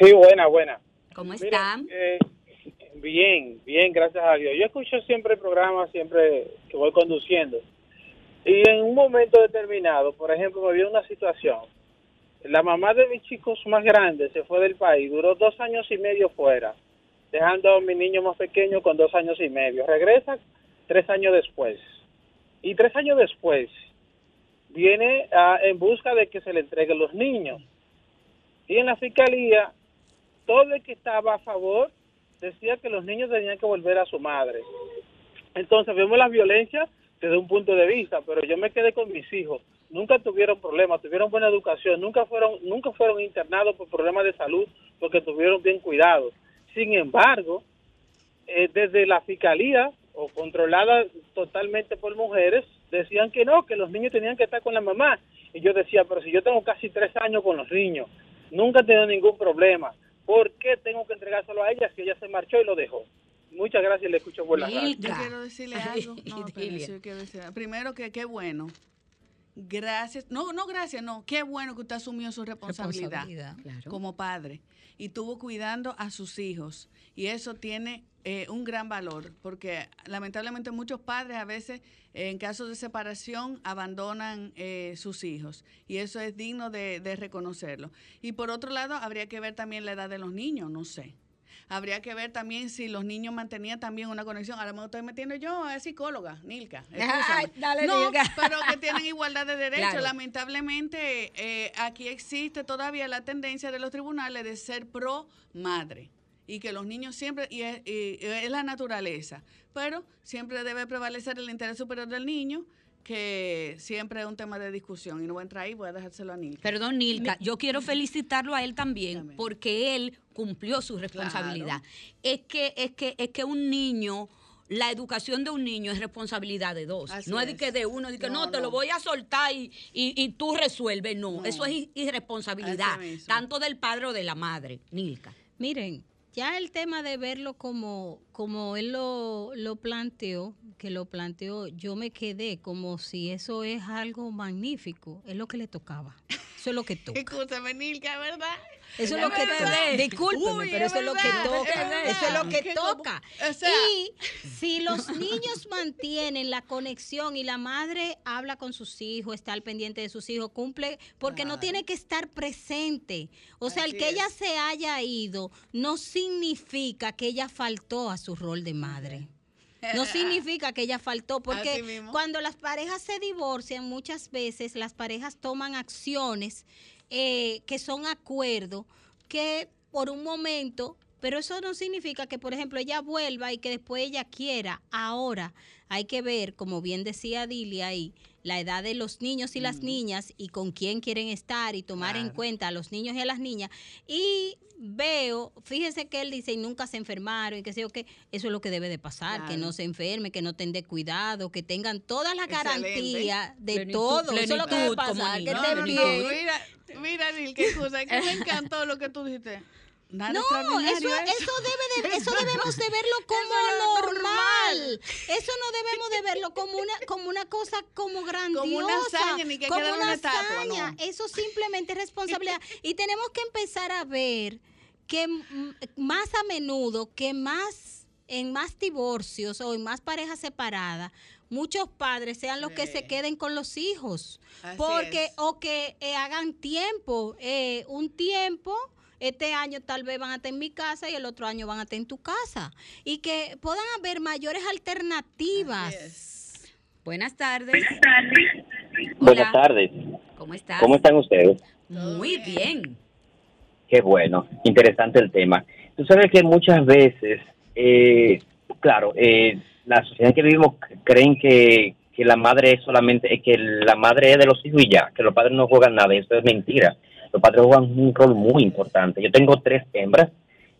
Sí, buena, buena. ¿Cómo Mira, están? eh, bien, bien, gracias a Dios. Yo escucho siempre el programa, siempre que voy conduciendo. Y en un momento determinado, por ejemplo, me vio una situación. La mamá de mis chicos más grandes se fue del país, duró dos años y medio fuera, dejando a mi niño más pequeño con dos años y medio. Regresa tres años después. Y tres años después viene ah, en busca de que se le entreguen los niños. Y en la fiscalía, todo el que estaba a favor decía que los niños tenían que volver a su madre. Entonces vemos la violencia desde un punto de vista, pero yo me quedé con mis hijos. Nunca tuvieron problemas, tuvieron buena educación, nunca fueron, nunca fueron internados por problemas de salud porque tuvieron bien cuidado. Sin embargo, eh, desde la fiscalía o controlada totalmente por mujeres, decían que no, que los niños tenían que estar con la mamá. Y yo decía, pero si yo tengo casi tres años con los niños, nunca he tenido ningún problema, ¿por qué tengo que entregárselo a ella si ella se marchó y lo dejó? Muchas gracias, le escucho por la radio. Yo quiero decirle algo. No, espérese, yo quiero decir- Primero que qué bueno. Gracias. No, no gracias, no. Qué bueno que usted asumió su responsabilidad, como padre y estuvo cuidando a sus hijos. Y eso tiene eh, un gran valor, porque lamentablemente muchos padres a veces eh, en casos de separación abandonan eh, sus hijos. Y eso es digno de, de reconocerlo. Y por otro lado, habría que ver también la edad de los niños, no sé. Habría que ver también si los niños mantenían también una conexión. Ahora me estoy metiendo yo a psicóloga, Nilka. Ay, dale, no, Nilka. pero que tienen igualdad de derechos. Claro. Lamentablemente, eh, aquí existe todavía la tendencia de los tribunales de ser pro madre y que los niños siempre, y es, y es la naturaleza, pero siempre debe prevalecer el interés superior del niño, que siempre es un tema de discusión. Y no voy a entrar ahí, voy a dejárselo a Nilka. Perdón, Nilka, yo quiero felicitarlo a él también porque él cumplió su responsabilidad. Es que es que es que un niño la educación de un niño es responsabilidad de dos. Así no es de que de uno, de que no, No, te lo voy a soltar y, y, y tú resuelves. No, No. eso es irresponsabilidad, tanto del padre o de la madre. Nilka. Miren, ya el tema de verlo como, como él lo, lo planteó, que lo planteó, yo me quedé como si eso es algo magnífico, es lo que le tocaba. Eso es lo que toca. Escúchame, Nilka, ¿verdad? Eso es lo que toca. Discúlpeme, Uy, pero es eso es lo que toca. es. Eso es lo que toca. o sea- y si los niños mantienen la conexión y la madre habla con sus hijos, está al pendiente de sus hijos, cumple, porque no tiene que estar presente. O sea, el que ella se haya ido no significa que ella faltó a su rol de madre. No significa que ella faltó, porque cuando las parejas se divorcian, muchas veces las parejas toman acciones eh, que son acuerdos que por un momento pero eso no significa que, por ejemplo, ella vuelva y que después ella quiera. Ahora hay que ver, como bien decía Dilia ahí, la edad de los niños y las niñas y con quién quieren estar y tomar en cuenta a los niños y a las niñas. Y veo, fíjense que él dice, y nunca se enfermaron, y que sé yo que eso es lo que debe de pasar, que no se enferme, que no tengan cuidado, que tengan toda la garantía de Plenitud, todo. Eso es lo que debe pasar, que estén No, bien. Mira, mira, Nil, qué cosa. Que me encantó lo que tú dijiste. Nada No, eso, eso debe de, eso debemos de verlo como Eso normal. Eso no debemos de verlo como una, como una cosa como grandiosa. hazaña, ni que como una una estatua, hazaña. no. Eso simplemente es responsabilidad. y tenemos que empezar a ver que más a menudo, que más en más divorcios o en más parejas separadas, muchos padres sean los que se queden con los hijos. Así porque, es. o que eh, hagan tiempo, eh, un tiempo, este año tal vez van a estar en mi casa y el otro año van a estar en tu casa. Y que puedan haber mayores alternativas. Buenas tardes. Buenas tardes. ¿Cómo estás? ¿Cómo están ustedes? Muy bien. Qué bueno, interesante el tema. Tú sabes que muchas veces, eh, claro, eh, la sociedad en que vivimos creen que, que la madre es solamente, que la madre es de los hijos y ya, que los padres no juegan nada, y eso es mentira. Los padres juegan un rol muy importante. Yo tengo tres hembras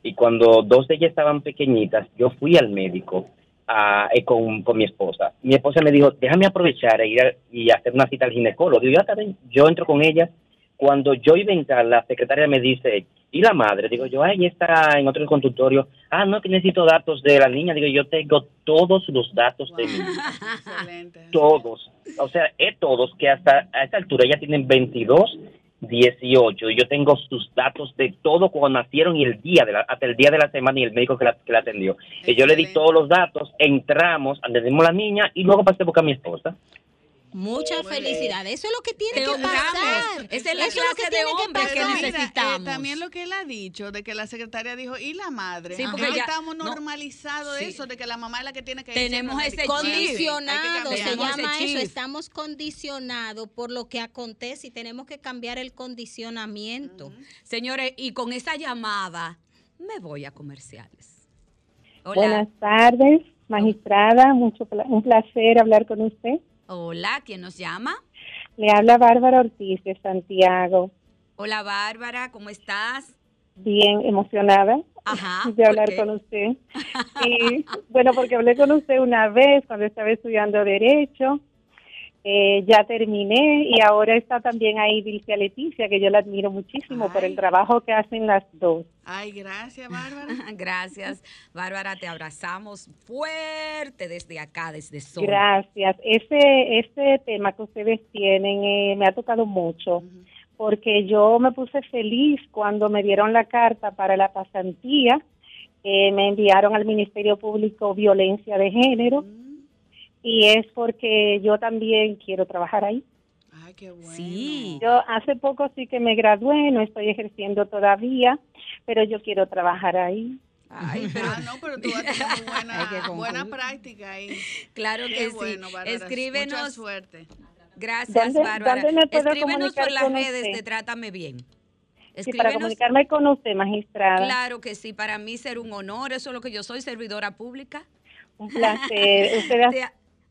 y cuando dos de ellas estaban pequeñitas, yo fui al médico a- eh, con, con mi esposa. Mi esposa me dijo, déjame aprovechar e ir a- y hacer una cita al ginecólogo. Digo, ya está bien. Yo entro con ella. Cuando yo iba a entrar, la secretaria me dice, ¿y la madre? Digo yo, ay, está en otro consultorio. Ah, no, que necesito datos de la niña. Digo, yo tengo todos los datos de mi hija. Todos. O sea, es todos, que hasta a esta altura ya tienen 22, 18. Y yo tengo sus datos de todo cuando nacieron y el día, de la, hasta el día de la semana y el médico que la, que la atendió. Y yo le di todos los datos, entramos, atendimos a la niña y luego pasé a buscar a mi esposa. Muchas felicidades. Eso es lo que tiene que pasar. Esa es la Eso lo clase de tiene que hombre que pasar. Mira, eh, necesitamos. también lo que él ha dicho, de que la secretaria dijo, ¿y la madre? Sí, porque Ya estamos no. normalizados Sí. eso, de que la mamá es la que tiene que ir Tenemos ese Condicionado, se llama eso. Estamos condicionados por lo que acontece y tenemos que cambiar el condicionamiento. Señores, y con esa llamada me voy a comerciales. Hola. Buenas tardes, magistrada. Mucho un placer hablar con usted. Hola, ¿quién nos llama? Le habla Bárbara Ortiz de Santiago. Hola, Bárbara, ¿cómo estás? Bien emocionada Ajá. de hablar con usted. Y bueno, porque hablé con usted una vez cuando estaba estudiando Derecho. Eh, ya terminé y ahora está también ahí Dilcia Leticia, que yo la admiro muchísimo por el trabajo que hacen las dos. Ay, gracias, Bárbara. Gracias, Bárbara, te abrazamos fuerte desde acá, desde Sol. Gracias. Ese, ese tema que ustedes tienen eh, me ha tocado mucho porque yo me puse feliz cuando me dieron la carta para la pasantía. Eh, me enviaron al Ministerio Público Violencia de Género y es porque yo también quiero trabajar ahí. Ay, qué bueno. Sí. Yo hace poco sí que me gradué, no estoy ejerciendo todavía, pero yo quiero trabajar ahí. Ay, pero, Ah, no, pero tú vas a tener muy buena, buena práctica ahí. Claro Qué que sí. Bárbara. Escríbenos. Mucha suerte. Gracias, ¿Dónde- Bárbara. dónde me puedo Escríbenos por las redes usted? de Trátame Bien. Sí, para comunicarme con usted, magistrada. Claro que sí, para mí ser un honor, eso es lo que yo soy, servidora pública. Un placer. Usted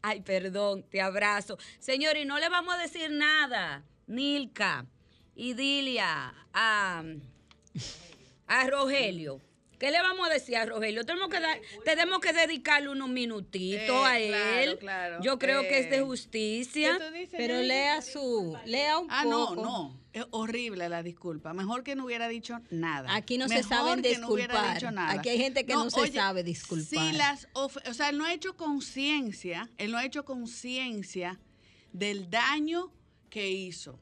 ay, perdón, te abrazo. Señor, y no le vamos a decir nada, Nilka, Idilia, a, a Rogelio. ¿Qué le vamos a decir a Rogelio? Tenemos que, dar, tenemos que dedicarle unos minutitos Eh, a él. claro. Yo creo que es de Eh, justicia. ¿Qué tú dices, Pero lea su, lea un Ah, no, poco. no. Es horrible la disculpa. Mejor que no hubiera dicho nada. Aquí no se saben no disculpar. Aquí hay gente que no se sabe disculpar. Si las o sea, él no ha hecho conciencia, él no ha hecho conciencia del daño que hizo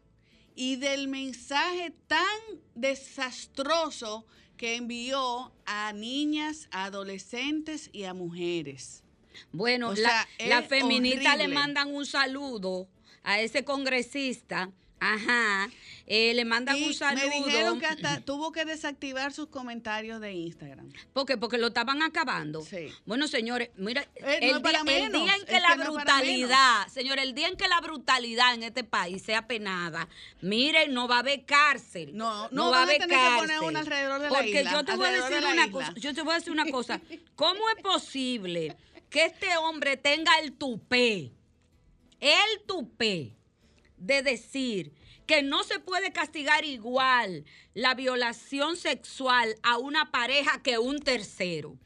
y del mensaje tan desastroso que envió a niñas, a adolescentes y a mujeres. Bueno, la, sea, la es feminista le mandan un saludo a ese congresista Ajá. Eh, le mandan Y un saludo. Me dijeron que hasta tuvo que desactivar sus comentarios de Instagram. ¿Por qué? Porque lo estaban acabando. Sí. Bueno, señores, mira, Eh, no el, día, el día en que es la que no brutalidad, señor, el día en que la brutalidad en este país sea penada, miren, no va a haber cárcel. No, no va a haber que cárcel. poner una alrededor de la Porque isla, yo te voy a decir de una isla. cosa, yo te voy a decir una cosa. ¿Cómo es posible que este hombre tenga el tupé, el tupé de decir que no se puede castigar igual la violación sexual a una pareja que un tercero.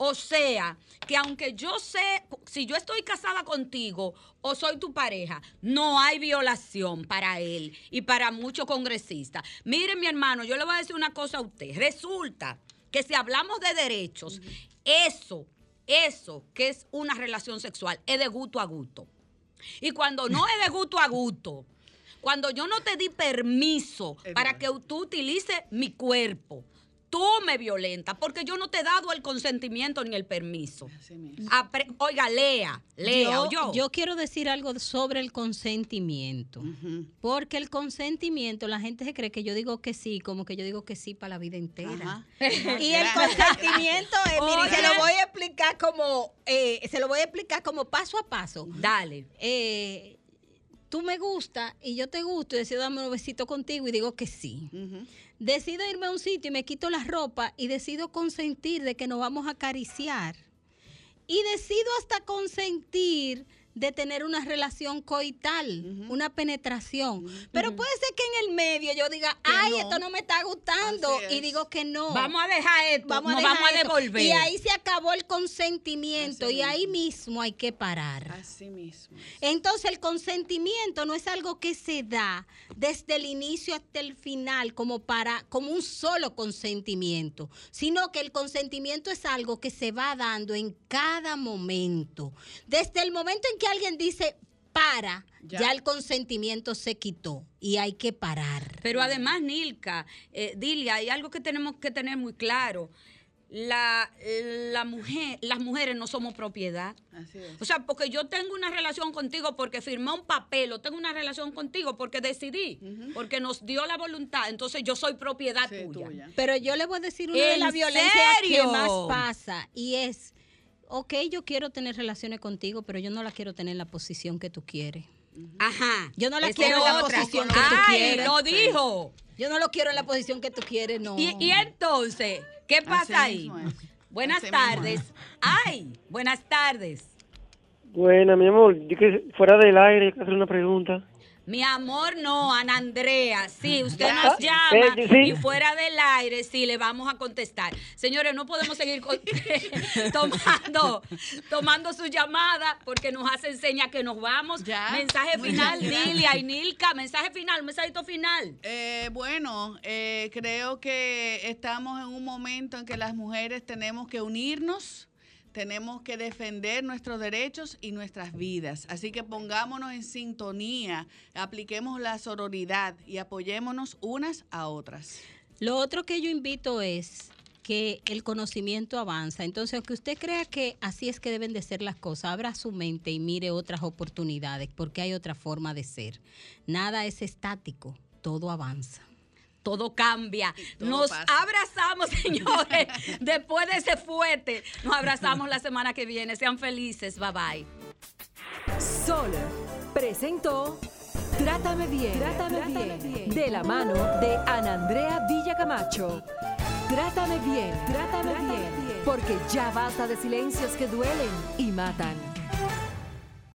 O sea, que aunque yo sé, si yo estoy casada contigo o soy tu pareja, no hay violación para él y para muchos congresistas. Miren, mi hermano, yo le voy a decir una cosa a usted. Resulta que si hablamos de derechos, eso, eso que es una relación sexual, es de gusto a gusto. Y cuando no es de gusto a gusto, cuando yo no te di permiso para que tú utilices mi cuerpo, tú me violentas porque yo no te he dado el consentimiento ni el permiso. Apre- Oiga, lea, lea, yo, yo. yo quiero decir algo sobre el consentimiento. Porque el consentimiento, la gente se cree que yo digo que sí, como que yo digo que sí para la vida entera. Y el consentimiento es, mire, se lo voy a explicar como, eh, se lo voy a explicar como paso a paso. Dale. Eh, tú me gusta y yo te gusto y decido darme un besito contigo y digo que sí. Decido irme a un sitio y me quito la ropa y decido consentir de que nos vamos a acariciar. Y decido hasta consentir de tener una relación coital, una penetración. Pero puede ser que en el medio yo diga, ay, no. esto no me está gustando. Y digo que no. Vamos a dejar esto, Vamos a nos dejar vamos a devolver. Y ahí se acabó el consentimiento. y ahí mismo hay que parar. Así mismo. Entonces el consentimiento no es algo que se da desde el inicio hasta el final como para como un solo consentimiento, sino que el consentimiento es algo que se va dando en cada momento. Desde el momento en que alguien dice para, ya, Ya. el consentimiento se quitó y hay que parar. Pero además, Nilka, eh, Dilia, hay algo que tenemos que tener muy claro. La, la mujer, las mujeres no somos propiedad. Así es. O sea, porque yo tengo una relación contigo porque firmé un papel, o tengo una relación contigo porque decidí, porque nos dio la voluntad, entonces yo soy propiedad tuya. Pero yo le voy a decir una de ¿En las violencias que más pasa y es, ok, yo quiero tener relaciones contigo, pero yo no la quiero tener en la posición que tú quieres. Ajá. Yo no la quiero en la otra. posición que tú Ay, quieres. lo dijo. Yo no lo quiero en la posición que tú quieres, no. Y, y entonces, ¿qué pasa ahí? Buenas Así tardes. Ay, buenas tardes. Buena, mi amor, yo que fuera del aire, quiero hacer una pregunta. Mi amor, no, Ana Andrea. Sí, usted Ya. nos llama Eh, sí. y fuera del aire, sí, le vamos a contestar. Señores, no podemos seguir con- tomando, tomando su llamada porque nos hacen señas que nos vamos. Mensaje Muchas final. Nilia y Nilka. Mensaje final, mensajito final. Eh, bueno, eh, creo que estamos en un momento en que las mujeres tenemos que unirnos, tenemos que defender nuestros derechos y nuestras vidas. Así que pongámonos en sintonía, apliquemos la sororidad y apoyémonos unas a otras. Lo otro que yo invito es que el conocimiento avanza. Entonces, aunque usted crea que así es que deben de ser las cosas, abra su mente y mire otras oportunidades, porque hay otra forma de ser. Nada es estático, todo avanza. Todo cambia. todo Nos pasa. abrazamos, señores. Después de ese fuete, nos abrazamos la semana que viene. Sean felices. Bye bye. Sol presentó Trátame bien, Trátame, bien, de la mano de Ana Andrea Villacamacho. Trátame bien, Trátame, bien, porque ya basta de silencios que duelen y matan.